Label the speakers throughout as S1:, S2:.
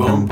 S1: Boom,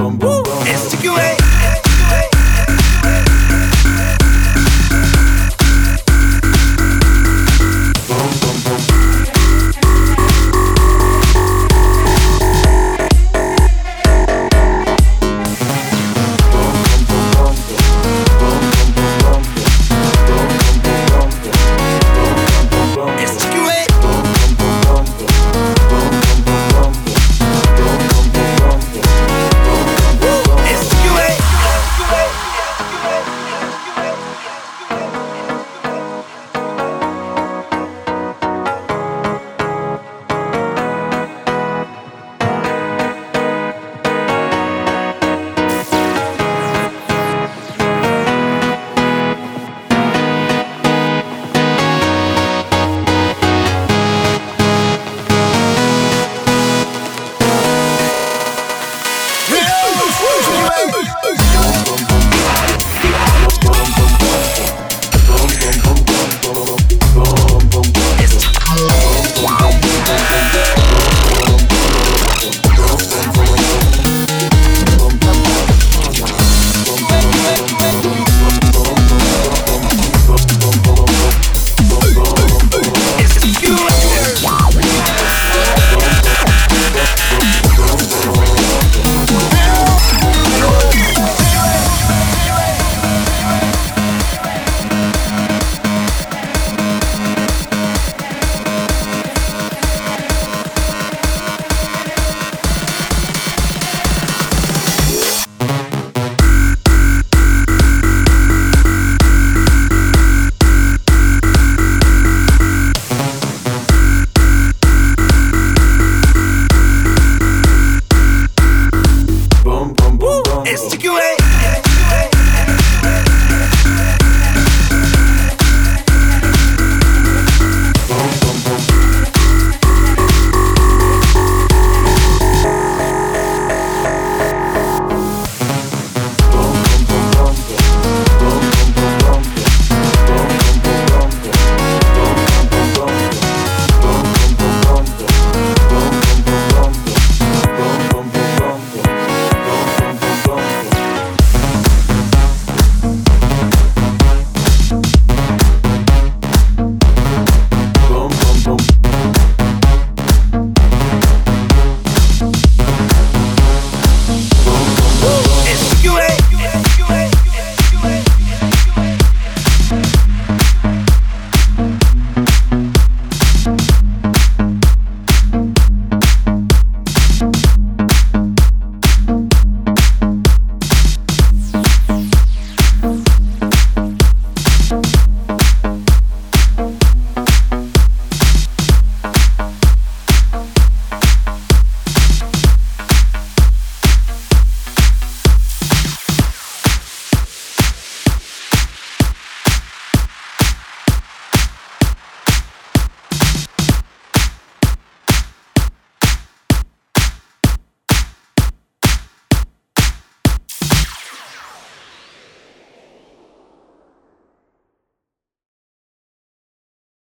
S1: Boom,